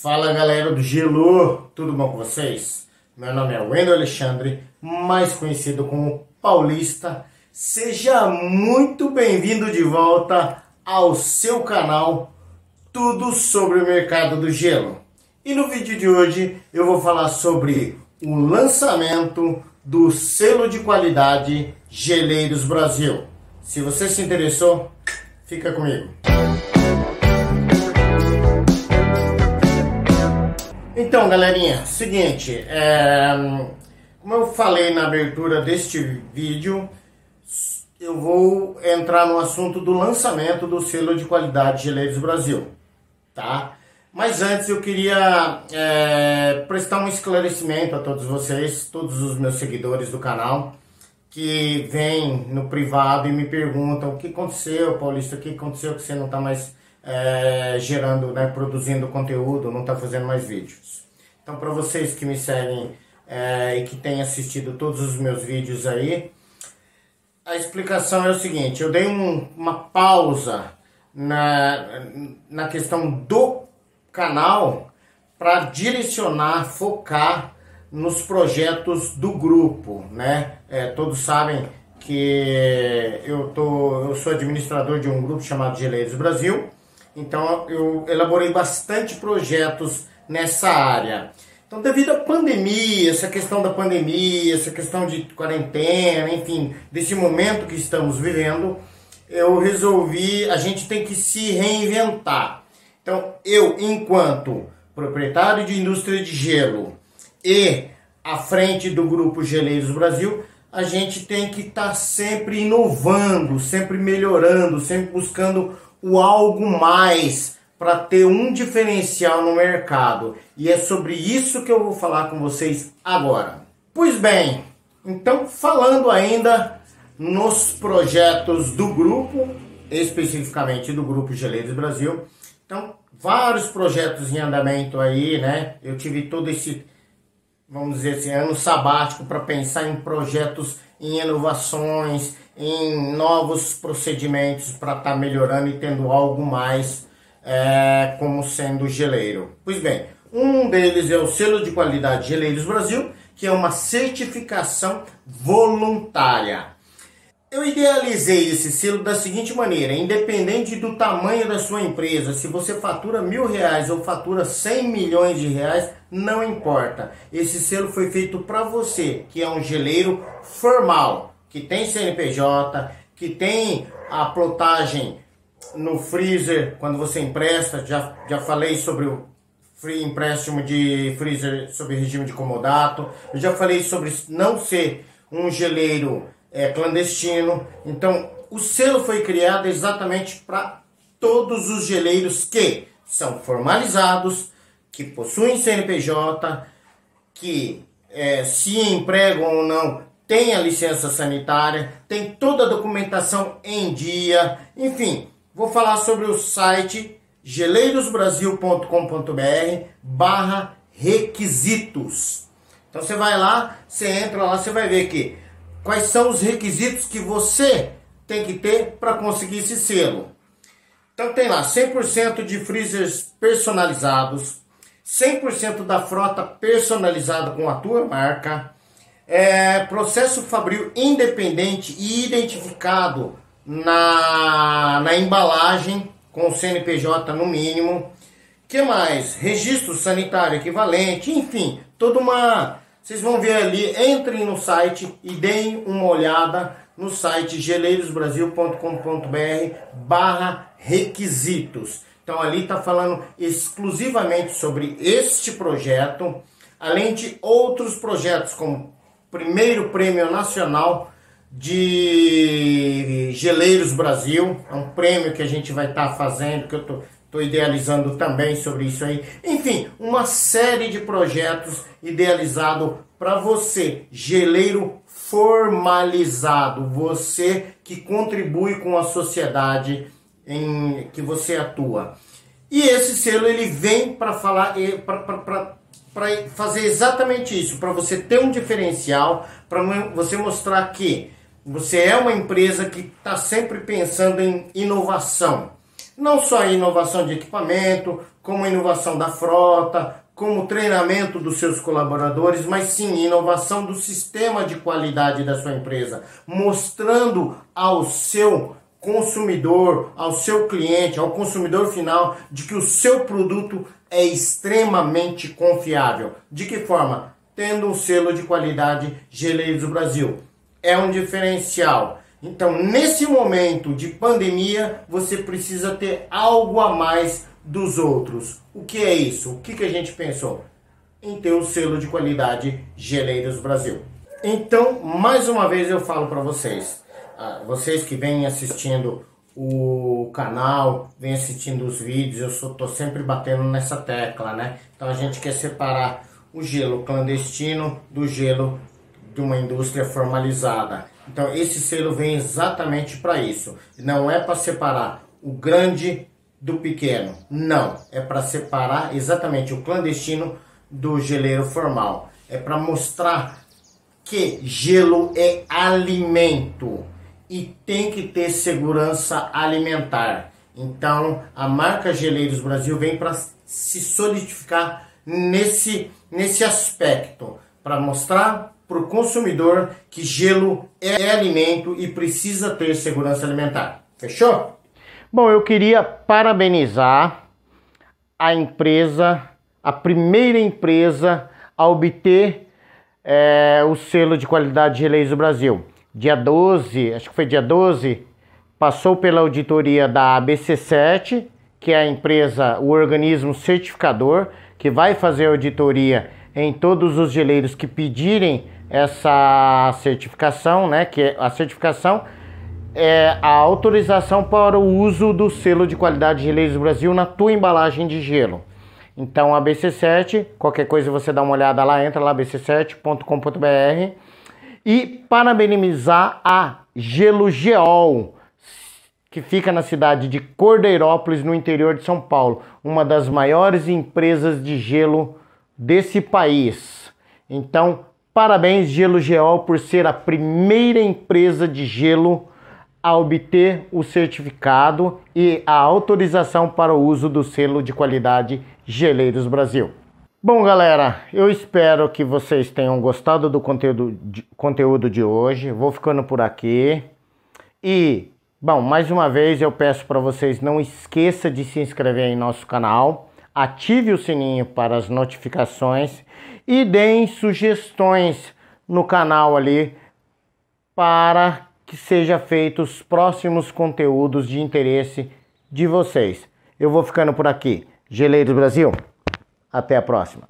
Fala galera do Gelo, tudo bom com vocês? Meu nome é Wendel Alexandre, mais conhecido como Paulista. Seja muito bem-vindo de volta ao seu canal Tudo sobre o Mercado do Gelo. E no vídeo de hoje eu vou falar sobre o lançamento do selo de qualidade Geleiros Brasil. Se você se interessou, fica comigo. Então, galerinha, seguinte, é, como eu falei na abertura deste vídeo, eu vou entrar no assunto do lançamento do selo de qualidade Geleiros Brasil, tá? Mas antes eu queria é, prestar um esclarecimento a todos vocês, todos os meus seguidores do canal, que vêm no privado e me perguntam o que aconteceu, Paulista, o que aconteceu que você não está mais é, gerando, né, produzindo conteúdo, não está fazendo mais vídeos. Então, para vocês que me seguem é, e que têm assistido todos os meus vídeos aí, a explicação é o seguinte: eu dei um, uma pausa na, na questão do canal para direcionar, focar nos projetos do grupo, né? É, todos sabem que eu, tô, eu sou administrador de um grupo chamado Geleiros Brasil então eu elaborei bastante projetos nessa área. Então, devido à pandemia, essa questão da pandemia, essa questão de quarentena, enfim, desse momento que estamos vivendo, eu resolvi, a gente tem que se reinventar. Então, eu, enquanto proprietário de indústria de gelo e à frente do grupo Geleiros Brasil, a gente tem que estar tá sempre inovando, sempre melhorando, sempre buscando o algo mais para ter um diferencial no mercado. E é sobre isso que eu vou falar com vocês agora. Pois bem, então falando ainda nos projetos do grupo, especificamente do grupo Geleiros Brasil. Então, vários projetos em andamento aí, né? Eu tive todo esse vamos dizer assim, ano sabático para pensar em projetos, em inovações, em novos procedimentos para estar tá melhorando e tendo algo mais é, como sendo geleiro. Pois bem, um deles é o selo de qualidade Geleiros Brasil, que é uma certificação voluntária. Eu idealizei esse selo da seguinte maneira: independente do tamanho da sua empresa, se você fatura mil reais ou fatura 100 milhões de reais, não importa. Esse selo foi feito para você, que é um geleiro formal, que tem CNPJ, que tem a plotagem no freezer quando você empresta. Já, já falei sobre o free empréstimo de freezer sob regime de comodato. Eu já falei sobre não ser um geleiro é, clandestino. Então, o selo foi criado exatamente para todos os geleiros que são formalizados, que possuem CNPJ, que é, se empregam ou não tem a licença sanitária, tem toda a documentação em dia, enfim, vou falar sobre o site geleirosbrasil.com.br barra requisitos. Então você vai lá, você entra lá, você vai ver que quais são os requisitos que você tem que ter para conseguir esse selo. Então tem lá 100% de freezers personalizados, 100% da frota personalizada com a tua marca, é, processo fabril independente e identificado na, na embalagem com o CNPJ no mínimo. que mais? Registro sanitário equivalente, enfim, toda uma vocês vão ver ali, entrem no site e deem uma olhada no site geleirosbrasil.com.br barra requisitos. Então ali está falando exclusivamente sobre este projeto, além de outros projetos como primeiro prêmio nacional de Geleiros Brasil, é um prêmio que a gente vai estar tá fazendo, que eu tô Estou idealizando também sobre isso aí. Enfim, uma série de projetos idealizado para você, geleiro formalizado, você que contribui com a sociedade em que você atua. E esse selo ele vem para falar para fazer exatamente isso, para você ter um diferencial, para você mostrar que você é uma empresa que está sempre pensando em inovação. Não só inovação de equipamento, como inovação da frota, como treinamento dos seus colaboradores, mas sim inovação do sistema de qualidade da sua empresa, mostrando ao seu consumidor, ao seu cliente, ao consumidor final, de que o seu produto é extremamente confiável. De que forma? Tendo um selo de qualidade Geleiros Brasil. É um diferencial. Então, nesse momento de pandemia, você precisa ter algo a mais dos outros. O que é isso? O que, que a gente pensou? Em ter o selo de qualidade Geleiros Brasil. Então, mais uma vez eu falo para vocês, vocês que vêm assistindo o canal, vêm assistindo os vídeos, eu sou, tô sempre batendo nessa tecla, né? Então a gente quer separar o gelo clandestino do gelo de uma indústria formalizada. Então esse selo vem exatamente para isso. Não é para separar o grande do pequeno. Não, é para separar exatamente o clandestino do geleiro formal. É para mostrar que gelo é alimento e tem que ter segurança alimentar. Então, a marca Geleiros Brasil vem para se solidificar nesse, nesse aspecto, para mostrar para o consumidor que gelo é alimento e precisa ter segurança alimentar. Fechou? Bom, eu queria parabenizar a empresa, a primeira empresa a obter é, o selo de qualidade de do Brasil. Dia 12, acho que foi dia 12, passou pela auditoria da ABC7, que é a empresa, o organismo certificador, que vai fazer auditoria em todos os geleiros que pedirem essa certificação, né? Que é a certificação é a autorização para o uso do selo de qualidade de geleiros do Brasil na tua embalagem de gelo. Então, a BC7, qualquer coisa você dá uma olhada lá, entra lá, bc7.com.br e parabenizar a Gelo Geol, que fica na cidade de Cordeirópolis, no interior de São Paulo, uma das maiores empresas de gelo desse país. Então, parabéns Gelo Geol por ser a primeira empresa de gelo a obter o certificado e a autorização para o uso do selo de qualidade Geleiros Brasil. Bom, galera, eu espero que vocês tenham gostado do conteúdo de, conteúdo de hoje. Vou ficando por aqui. E, bom, mais uma vez eu peço para vocês não esqueça de se inscrever em nosso canal, ative o sininho para as notificações e deem sugestões no canal ali para que seja feitos os próximos conteúdos de interesse de vocês. Eu vou ficando por aqui. Geleiros Brasil, até a próxima.